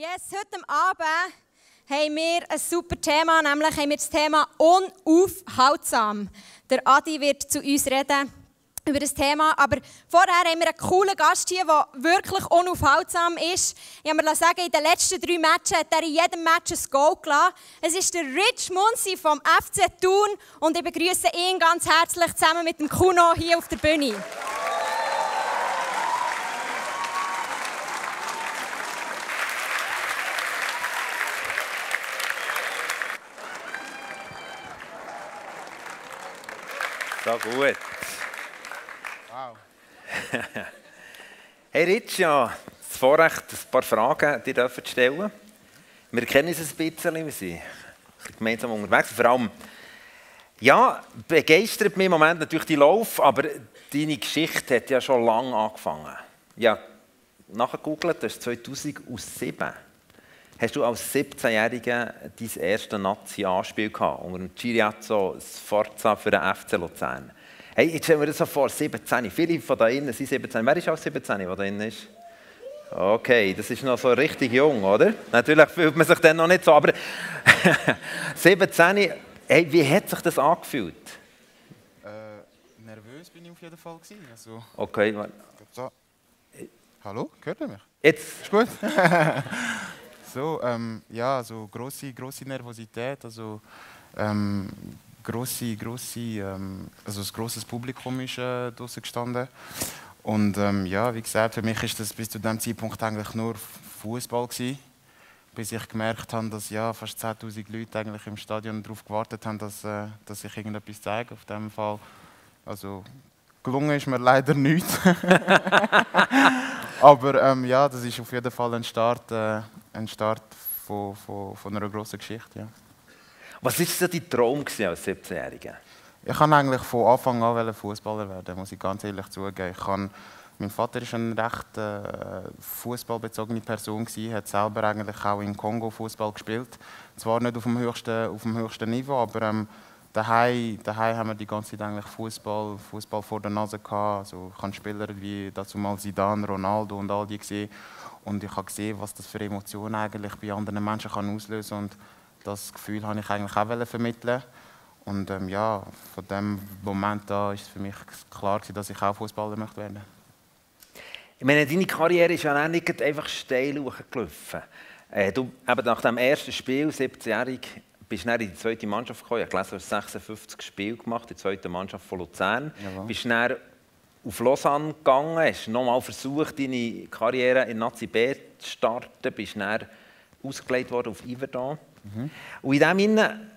Yes, heute Abend haben wir ein super Thema, nämlich haben wir das Thema unaufhaltsam. Der Adi wird zu uns reden über das Thema, aber vorher haben wir einen coolen Gast hier, der wirklich unaufhaltsam ist. Ich habe mir sagen, in den letzten drei Matches hat er in jedem Match ein Goal gelassen. Es ist der Rich Munzi vom FC Thun und ich begrüße ihn ganz herzlich zusammen mit dem Kuno hier auf der Bühne. So gut. Wow. Hey Rich, das Vorrecht, ein paar Fragen dir zu stellen. Wir kennen uns ein bisschen, wir sind gemeinsam unterwegs. Vor allem, ja, begeistert mich im Moment natürlich die Lauf, aber deine Geschichte hat ja schon lange angefangen. Ja, nachgegoogelt, das ist 2007. Hast du als 17-Jähriger dein erstes Nazi-Anspiel gehabt, unter dem Giriazzo Sforza für den FC Luzern? Hey, jetzt stellen wir das so vor, 17. Viele von da innen sind 17. Wer ist auch 17, der da innen ist? Okay, das ist noch so richtig jung, oder? Natürlich fühlt man sich dann noch nicht so, aber 17, hey, wie hat sich das angefühlt? Äh, nervös bin ich auf jeden Fall. Gewesen. Also, Okay, so. Hallo, hört ihr mich? jetzt, Ist gut? so, ähm, ja, so große, große Nervosität, also ähm, große, große, ähm, also ein grosses Publikum ist äh, draußen gestanden. Und ähm, ja, wie gesagt, für mich ist das bis zu dem Zeitpunkt eigentlich nur Fußball gewesen, bis ich gemerkt habe, dass ja fast 10.000 Leute eigentlich im Stadion darauf gewartet haben, dass, äh, dass ich irgendetwas zeige. Auf dem Fall, also gelungen ist mir leider nichts. Aber ähm, ja, das ist auf jeden Fall ein Start, äh, ein Start von, von, von einer grossen Geschichte. Ja. was war so dein Traum als 17-Jähriger? Ich kann eigentlich von Anfang an Fußballer werden, muss ich ganz ehrlich zugeben. Ich kann, mein Vater ist eine recht äh, fußballbezogene Person gewesen, hat selber eigentlich auch in Kongo Fußball gespielt. Zwar nicht auf dem höchsten, auf dem höchsten Niveau, aber ähm, daheim, daheim haben wir die ganze Zeit eigentlich Fußball, Fußball vor der Nase gehabt. Also ich habe Spieler wie dazu mal Zidane, Ronaldo und all die gesehen und ich habe gesehen, was das für Emotionen eigentlich bei anderen Menschen kann auslösen und das Gefühl habe ich eigentlich auch wollen vermitteln. Und ähm, ja, von dem Moment an ist es für mich klar dass ich auch Fußballer möchte werden. Ich meine, deine Karriere ist ja auch nicht einfach steil hochgelaufen. Äh, du, eben nach dem ersten Spiel, 17-jährig, bist du dann in die zweite Mannschaft gekommen. Ich habe gelesen, du hast 56 Spiele gemacht, in der zweiten Mannschaft von Luzern. Jawohl. Bist dann auf Lausanne gegangen, hast nochmal versucht, deine Karriere in Nazi B zu starten, bist dann ausgelegt worden auf Iverdon. Und in dem Sinne,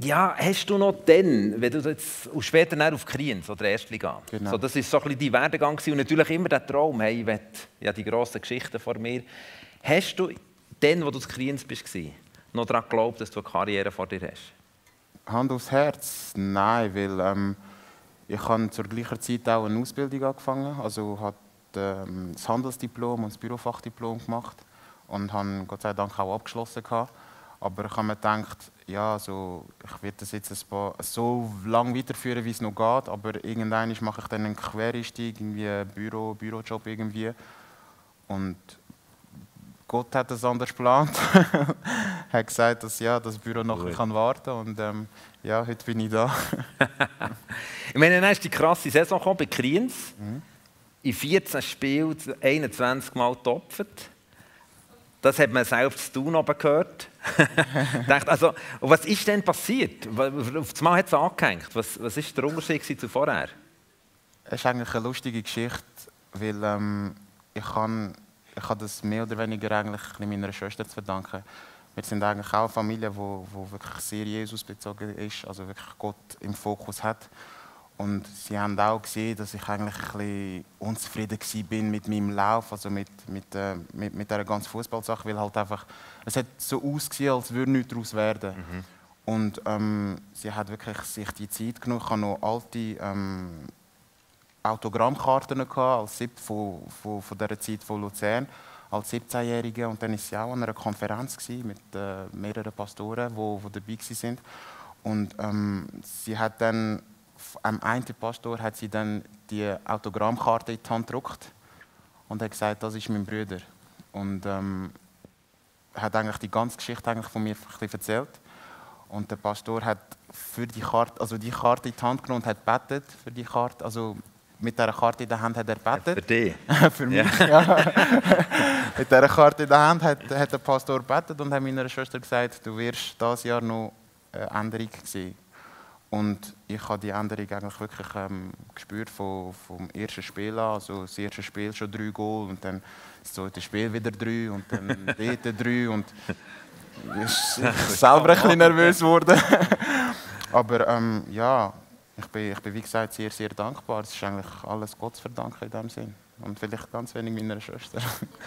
ja, hast du noch dann, wenn du jetzt, und später dann auf Kriens oder Erstliga, Genau. so, das ist so ein bisschen dein Werdegang und natürlich immer der Traum, hey, ich will, ja, die grossen Geschichten vor mir. Hast du dann, wo du zu Kriens bist, gewesen, noch daran geglaubt, dass du eine Karriere vor dir hast? Hand aufs Herz? Nein, weil ähm, ich habe zur gleichen Zeit auch eine Ausbildung angefangen. Also habe ähm, das Handelsdiplom und das Bürofachdiplom gemacht und habe Gott sei Dank auch abgeschlossen gehabt. Aber ich habe mir gedacht, ja, also, ich werde das jetzt ein paar, so lange weiterführen, wie es noch geht. Aber irgendwann mache ich dann einen Quereinstieg, irgendwie einen Büro, Bürojob irgendwie. Und Gott hat es anders geplant. er hat gesagt, dass ja, das Büro noch Gut. kann warten und ähm, ja, heute bin ich da. Ich meine, dann ist die krasse Saison gekommen bei Kriens. In 14 Spielen 21 Mal getopft. Das hat man selbst zu tun oben gehört. Also, was ist denn passiert? Auf das Mal hat es angehängt. Was war der Unterschied zu vorher? Es ist eigentlich eine lustige Geschichte, weil ähm, ich kann ich habe das mehr oder weniger eigentlich meiner Schwester zu verdanken. Wir sind eigentlich auch eine Familie, die wo, wo wirklich sehr Jesus bezogen ist, also wirklich Gott im Fokus hat. Und sie haben auch gesehen, dass ich eigentlich ein bisschen unzufrieden bin mit meinem Lauf, also mit, mit, äh, mit, mit dieser ganzen Fußballsache, weil halt einfach, es hat so ausgesehen, als würde nichts daraus werden. Und ähm, sie hat wirklich sich die Zeit genommen. Ich habe noch alte ähm, Autogrammkarten gehabt, als Sieb von, von, von dieser Zeit von Luzern als 17-Jährige und dann war sie auch an einer Konferenz mit äh, mehreren Pastoren, die wo, wo dabei waren. Und ähm, sie hat dann, am einen Pastor hat sie dann die Autogrammkarte in die Hand gedruckt und hat gesagt, das ist mein Bruder. Und ähm, hat eigentlich die ganze Geschichte eigentlich von mir erzählt. Und der Pastor hat für die Karte, also die Karte in die Hand genommen und hat betet für die Karte. Also mit dieser Karte in der Hand hat er betet. Für dich? für mich, ja. mit dieser Karte in der Hand hat, hat der Pastor betet und hat meiner Schwester gesagt, du wirst dieses Jahr noch eine Änderung sehen. Und ich habe die Änderung eigentlich wirklich ähm, gespürt vom, vom ersten Spiel an. Also das erste Spiel schon drei Goal und dann das zweite Spiel wieder drei und dann dort drei und ich bin selber ein bisschen nervös geworden. Aber ähm, ja, ich bin, ich bin wie gesagt sehr, sehr dankbar. Es ist eigentlich alles Gott zu verdanken in dem Sinn. Und vielleicht ganz wenig meiner Schwester.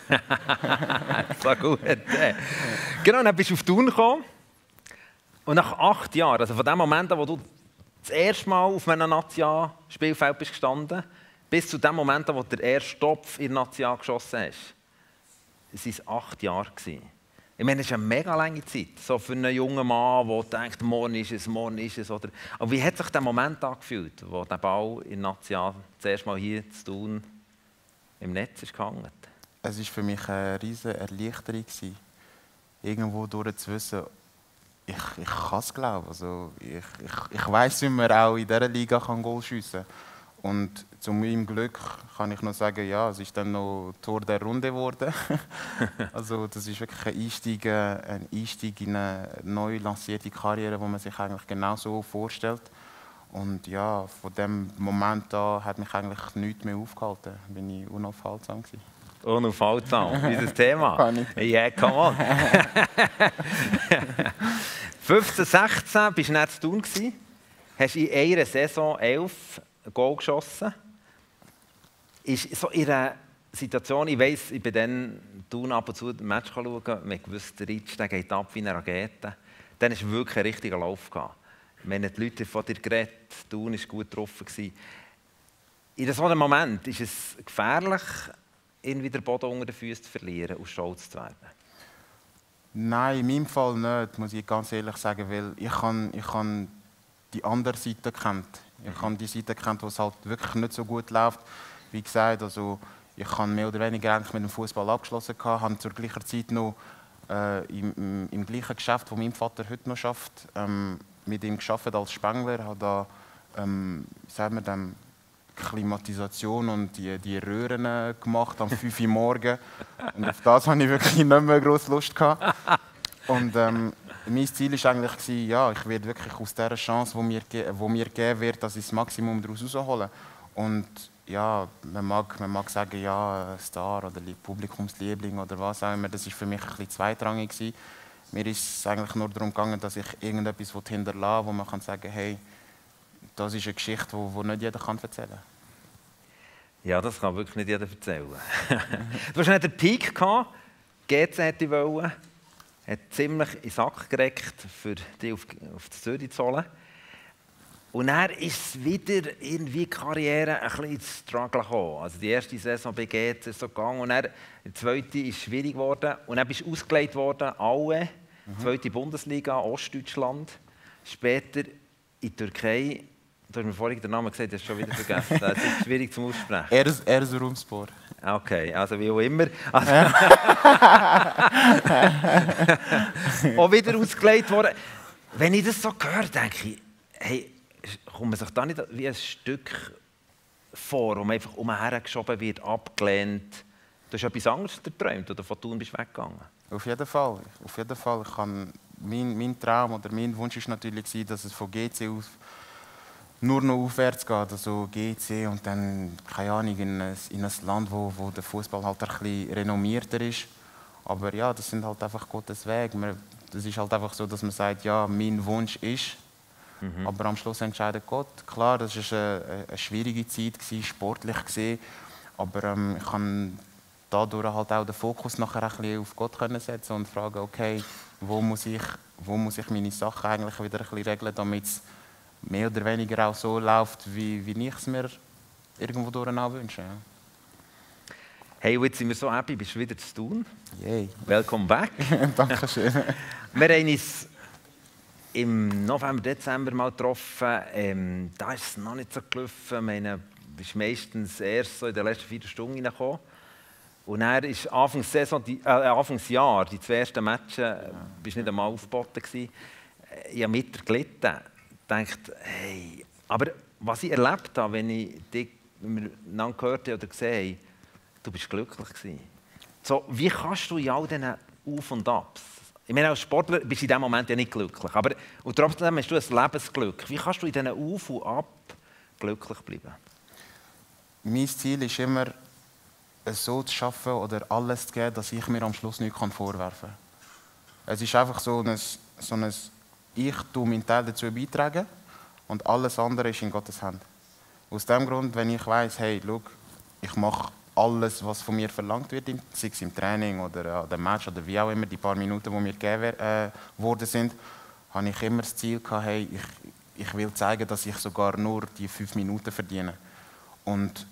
so gut. Genau, dann bist du auf Thun gekommen. Und nach acht Jahren, also von dem Moment an, wo du das erste Mal auf einem Nazia-Spielfeld bist gestanden, bis zu dem Moment, wo du den ersten Topf in Nazia geschossen hast, es waren acht Jahre. Ich meine, das ist eine mega lange Zeit, so für einen jungen Mann, der denkt, morgen ist es, morgen ist es. Oder... Aber wie hat sich der Moment angefühlt, wo der Ball in Nazia zuerst mal hier zu tun im Netz ist gehangen? Es war für mich eine riesige Erleichterung, irgendwo durch zu wissen, ich, ich kann es glauben. Also ich, ich, ich weiß, wie man auch in dieser Liga kann Goal schiessen kann. Und zu meinem Glück kann ich noch sagen, ja, es ist dann noch Tor der Runde geworden. also das ist wirklich ein Einstieg, äh, ein Einstieg in eine neu lancierte Karriere, wo man sich eigentlich genau so vorstellt. Und ja, von dem Moment an hat mich eigentlich nichts mehr aufgehalten. Bin ich unaufhaltsam gewesen. Unaufhaltsam, dieses Thema. Ja, come on. 15, 16 bist du nicht zu tun gewesen. Hast in einer Saison elf Goal geschossen. Ist so in einer Situation, ich weiss, ich bin dann tun ab und zu ein Match schauen, man gewusst, der Ritsch, der geht ab wie eine Rakete. Dann war wirklich ein richtiger Lauf. Gehabt. Haben die Leute von dir geredet, Thun war gut getroffen. In so einem Moment ist es gefährlich, irgendwie den Boden unter den Füßen zu verlieren und stolz zu werden. Nein, in meinem Fall nicht, muss ich ganz ehrlich sagen, weil ich kann, ich kann die andere Seite kennt. Ich habe die Seite kennt, wo es halt wirklich nicht so gut läuft. Wie gesagt, also ich habe mehr oder weniger eigentlich mit dem Fußball abgeschlossen habe zur gleichen Zeit noch äh, im, im, gleichen Geschäft, wo mein Vater heute noch schafft, ähm, mit ihm geschafft als Spengler, habe da, ähm, sagen wir dem, Klimatisation und die, die Röhren äh, gemacht am 5 Uhr morgens. Und auf das hatte ich wirklich nicht mehr groß Lust. Gehabt. Und ähm, mein Ziel war eigentlich, ja, ich werde wirklich aus dieser Chance, die mir, wo mir gegeben wird, dass ich das Maximum daraus herausholen. Und ja, man mag, man mag sagen, ja, Star oder Publikumsliebling oder was auch immer, das war für mich ein bisschen zweitrangig. Gewesen. Mir ist es eigentlich nur darum gegangen, dass ich irgendetwas hinterlasse, wo man kann sagen hey, das ist eine Geschichte, die, die nicht jeder kann erzählen kann. Ja, das kann wirklich nicht jeder erzählen. du hast einen Peak gehabt, GC hätte wollen, hat ziemlich in den Sack gereckt, für dich auf, auf die Zürich zu holen. Und dann ist es wieder irgendwie die Karriere ein bisschen ins Struggle gekommen. Also die erste Saison bei GC ist so gegangen und dann die zweite ist schwierig geworden. Und dann bist du ausgelegt worden, alle, mhm. zweite Bundesliga, Ostdeutschland. Später in die Türkei Du hast mir vorhin den Namen gesagt, das hast schon wieder vergessen. Das ist schwierig zum Aussprechen. Ers Erzurumspor. Okay, also wie auch immer. Also auch wieder ausgelegt worden. Wenn ich das so höre, denke ich, hey, kommt man sich da nicht wie ein Stück vor, wo man einfach umhergeschoben wird, abgelehnt. Du hast etwas anderes geträumt oder von Thun bist du weggegangen? Auf jeden Fall. Auf jeden Fall. Ich kann, mein, mein Traum oder mein Wunsch war natürlich, dass es von GC aus nur noch aufwärts geht, also GC und dann, keine Ahnung, in ein, in ein Land, wo, wo der Fußball halt ein bisschen renommierter ist. Aber ja, das sind halt einfach Gottes Weg. Das ist halt einfach so, dass man sagt, ja, mein Wunsch ist, mhm. aber am Schluss entscheidet Gott. Klar, das war eine, eine schwierige Zeit, gewesen, sportlich gesehen, aber ähm, ich kann dadurch halt auch den Fokus nachher ein bisschen auf Gott können setzen und fragen, okay, wo muss ich, wo muss ich meine Sachen eigentlich wieder ein bisschen regeln, damit es mehr oder weniger auch so läuft, wie, wie ich es mir irgendwo durch auch wünsche. Ja. Hey, jetzt sind wir so happy, bist du wieder zu tun. Yay. Welcome back. Dankeschön. wir haben uns im November, Dezember mal getroffen. Ähm, da ist es noch nicht so gelaufen. Ich meine, du bist meistens erst so in den letzten vier Stunden reingekommen. Und dann ist Anfangs Saison, die, äh, Anfangsjahr, die zwei ersten Matches, ja. bist nicht einmal aufgeboten gewesen. Ich habe mit gelitten. Denkt, hey, aber was ich erlebt habe, wenn ich dich miteinander gehört oder gesehen du bist glücklich gewesen. So, wie kannst du in all diesen Auf und Abs, ich meine, als Sportler bist du in diesem Moment ja nicht glücklich, aber und trotzdem hast du ein Lebensglück. Wie kannst du in diesen Auf und Ab glücklich bleiben? Mein Ziel ist immer, es so zu schaffen oder alles zu geben, dass ich mir am Schluss nichts vorwerfen kann. Es ist einfach so ein, so ein ich tue meinen Teil dazu beitragen und alles andere ist in Gottes Hand. Aus dem Grund, wenn ich weiß, hey, schau, ich mache alles, was von mir verlangt wird, sei es im Training oder an dem Match oder wie auch immer, die paar Minuten, die mir gegeben äh, worden sind, habe ich immer das Ziel gehabt, hey, ich, ich will zeigen, dass ich sogar nur die fünf Minuten verdiene. Und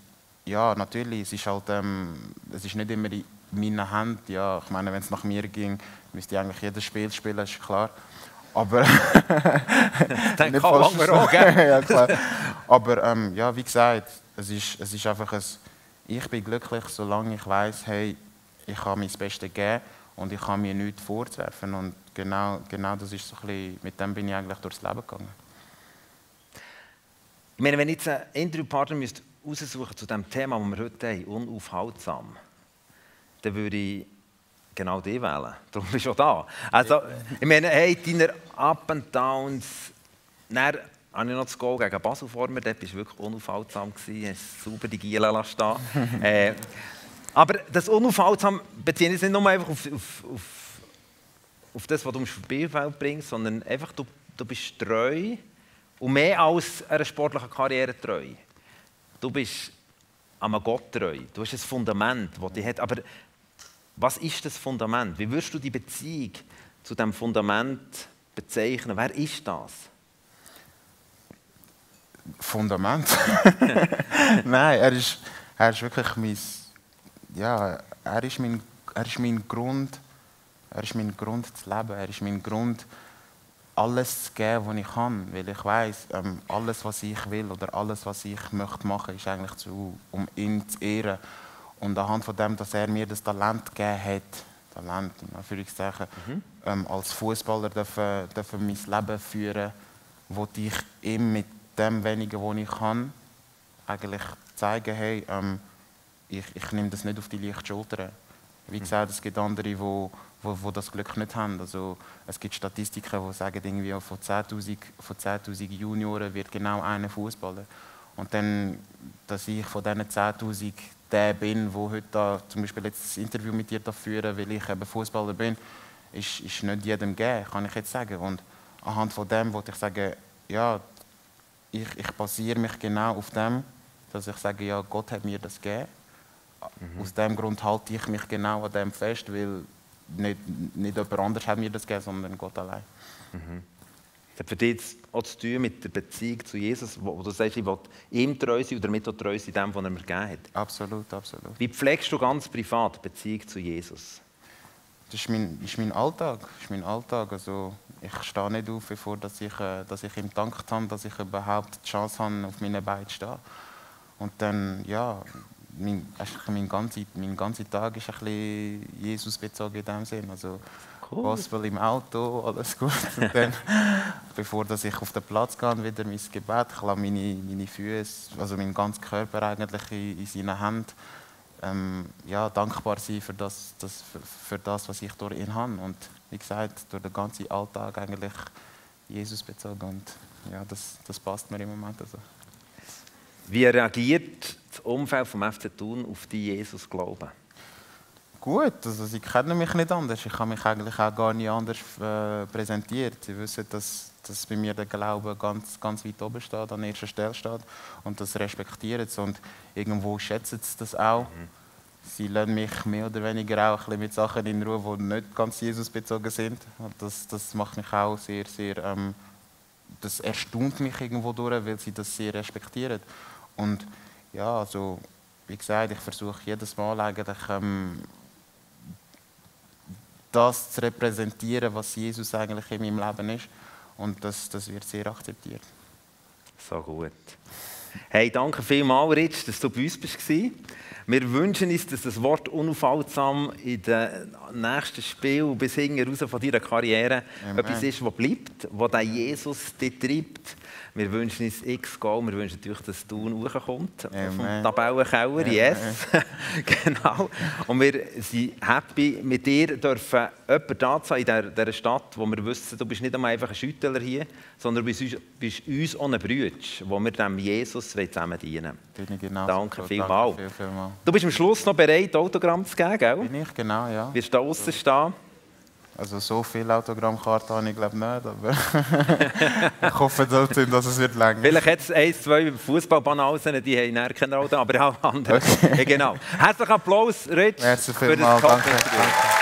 ja, natürlich, es ist halt, ähm, es ist nicht immer in meinen Händen. Ja, ich meine, wenn es nach mir ging, müsste ich eigentlich jedes Spiel spielen, ist klar. Aber Dann kann man auch, ja, klar. Aber ähm, ja, wie gesagt, es ist, es ist einfach ein, ich bin glücklich, solange ich weiß, hey, ich habe mein Bestes gegeben und ich habe mir nichts vorzuwerfen. Und genau, genau das ist so ein bisschen, mit dem bin ich eigentlich durchs Leben gegangen. Ich meine, wenn ich jetzt einen Interviewpartner müsste aussuchen zu dem Thema, das wir heute haben, unaufhaltsam, dann würde ich genau die wählen. Darum bist du auch da. Also, ich meine, hey, deine Up and Downs, dann habe ich noch das Goal gegen Basel vor mir, dort du wirklich unaufhaltsam, gewesen, hast sauber die Giele stehen äh, Aber das unaufhaltsam bezieht sich nicht nur einfach auf, auf, auf, auf das, was du im Spielfeld bringst, sondern einfach, du, du bist treu und mehr als einer sportlichen Karriere treu. Du bist einem Gott treu. Du hast ein Fundament, das dich hat. Aber was ist das Fundament? Wie würdest du die Beziehung zu dem Fundament bezeichnen? Wer ist das? Fundament? Nein, er ist, er ist wirklich mein, ja, er ist mein, er ist mein Grund, er ist mein Grund zu leben, er ist mein Grund, alles zu geben, was ich kann, weil ich weiß, ähm, alles, was ich will oder alles, was ich möchte machen, ist eigentlich zu, um ihn zu ehren und anhand von dem, dass er mir das Talent gegeben hat, Talent in Anführungszeichen, mhm. ähm, als Fußballer dürfen, dürfen mein Leben führen, wo ich ihm mit dem wenigen, was ich kann, eigentlich zeigen, hey, ähm, ich, ich nehme das nicht auf die leichte Schulter. Wie mhm. gesagt, es gibt andere, die wo, wo, wo das Glück nicht haben. Also, es gibt Statistiken, die sagen, irgendwie von 10'000 von 10 Junioren wird genau einer Fußballer. Und dann, dass ich von diesen 10'000 der bin, wo heute da, zum Beispiel jetzt das Interview mit dir da führen, weil ich eben Fußballer bin, ist, ist nicht jedem gegeben, kann ich jetzt sagen. Und anhand von dem wollte ich sagen, ja, ich, ich basiere mich genau auf dem, dass ich sage, ja, Gott hat mir das gegeben. Mhm. Aus dem Grund halte ich mich genau an dem fest, weil nicht, nicht jemand anders hat mir das gegeben, sondern Gott allein. Mhm. Das hat für dich auch zu tun mit der Beziehung zu Jesus, wo du sagst, ich will ihm treu sein oder damit auch treu sein, dem, was er mir gegeben hat. Absolut, absolut. Wie pflegst du ganz privat Beziehung zu Jesus? Das ist mein, ist mein Alltag. Ist mein Alltag. Also, ich stehe nicht auf, bevor dass ich, äh, dass ich ihm gedankt habe, dass ich überhaupt die Chance habe, auf meinen Beinen zu stehen. Und dann, ja, mein, mein, ganzer, mein ganzer Tag ist ein bisschen Jesus bezogen in dem Sinn. Also, cool. Gospel im Auto, alles gut. Und dann, bevor dass ich auf den Platz gehe, wieder mein Gebet, ich lasse meine, meine Füße, also meinen ganzen Körper eigentlich in, in seinen Händen, ähm, ja, dankbar sein für das, das, für, für, das, was ich durch ihn habe. Und wie gesagt, durch den ganzen Alltag eigentlich Jesus bezogen. Und ja, das, das passt mir im Moment. Also. Wie reagiert das Umfeld vom FC Thun auf die Jesus glauben? Gut, also sie kennen mich nicht anders. Ich habe mich eigentlich auch gar nicht anders äh, präsentiert. Sie wissen, dass, dass bei mir der Glaube ganz, ganz weit oben steht, an erster Stelle steht und das respektieren sie. Und irgendwo schätzen sie das auch. Mhm. Sie lassen mich mehr oder weniger auch ein bisschen mit Sachen in Ruhe, die nicht ganz Jesus bezogen sind. Und das, das macht mich auch sehr, sehr, ähm, das erstaunt mich irgendwo durch, weil sie das sehr respektieren. Und ja, also wie gesagt, ich versuche jedes Mal eigentlich ähm, das zu repräsentieren, was Jesus eigentlich in meinem Leben ist. Und das, das wird sehr akzeptiert. So gut. Hey, danke vielmals, Rich, dass du bei uns warst. Wir wünschen uns, dass das Wort unaufhaltsam in den nächsten Spiel bis hinten raus von deiner Karriere Amen. etwas ist, was bleibt, was der Jesus dich treibt. Wir wünschen uns x Goal, wir wünschen natürlich, dass du hochkommst vom. Tabellenkeller, yes. genau. Und wir sind happy, mit dir dürfen jemanden da zu sein in dieser, dieser Stadt, wo wir wissen, du bist nicht einmal einfach ein Schüttler hier, sondern du bist, uns- bist uns auch ein Bruder, wo wir dem Jesus zusammen dienen Bin ich genau Danke so. vielmals. Viel, vielmals. Du bist am Schluss noch bereit, Autogramm zu geben, gell? Bin ich, genau, ja. Wirst du da außen stehen? Also so viele Autogrammkarten habe ich glaube nicht, aber ich hoffe trotzdem, dass es wird länger. Vielleicht hat es ein, zwei Fußballbanausen, die haben nachher keine Auto, aber auch andere. Ja, genau. Herzlichen Applaus, Rich, Merci für das. Kaffee.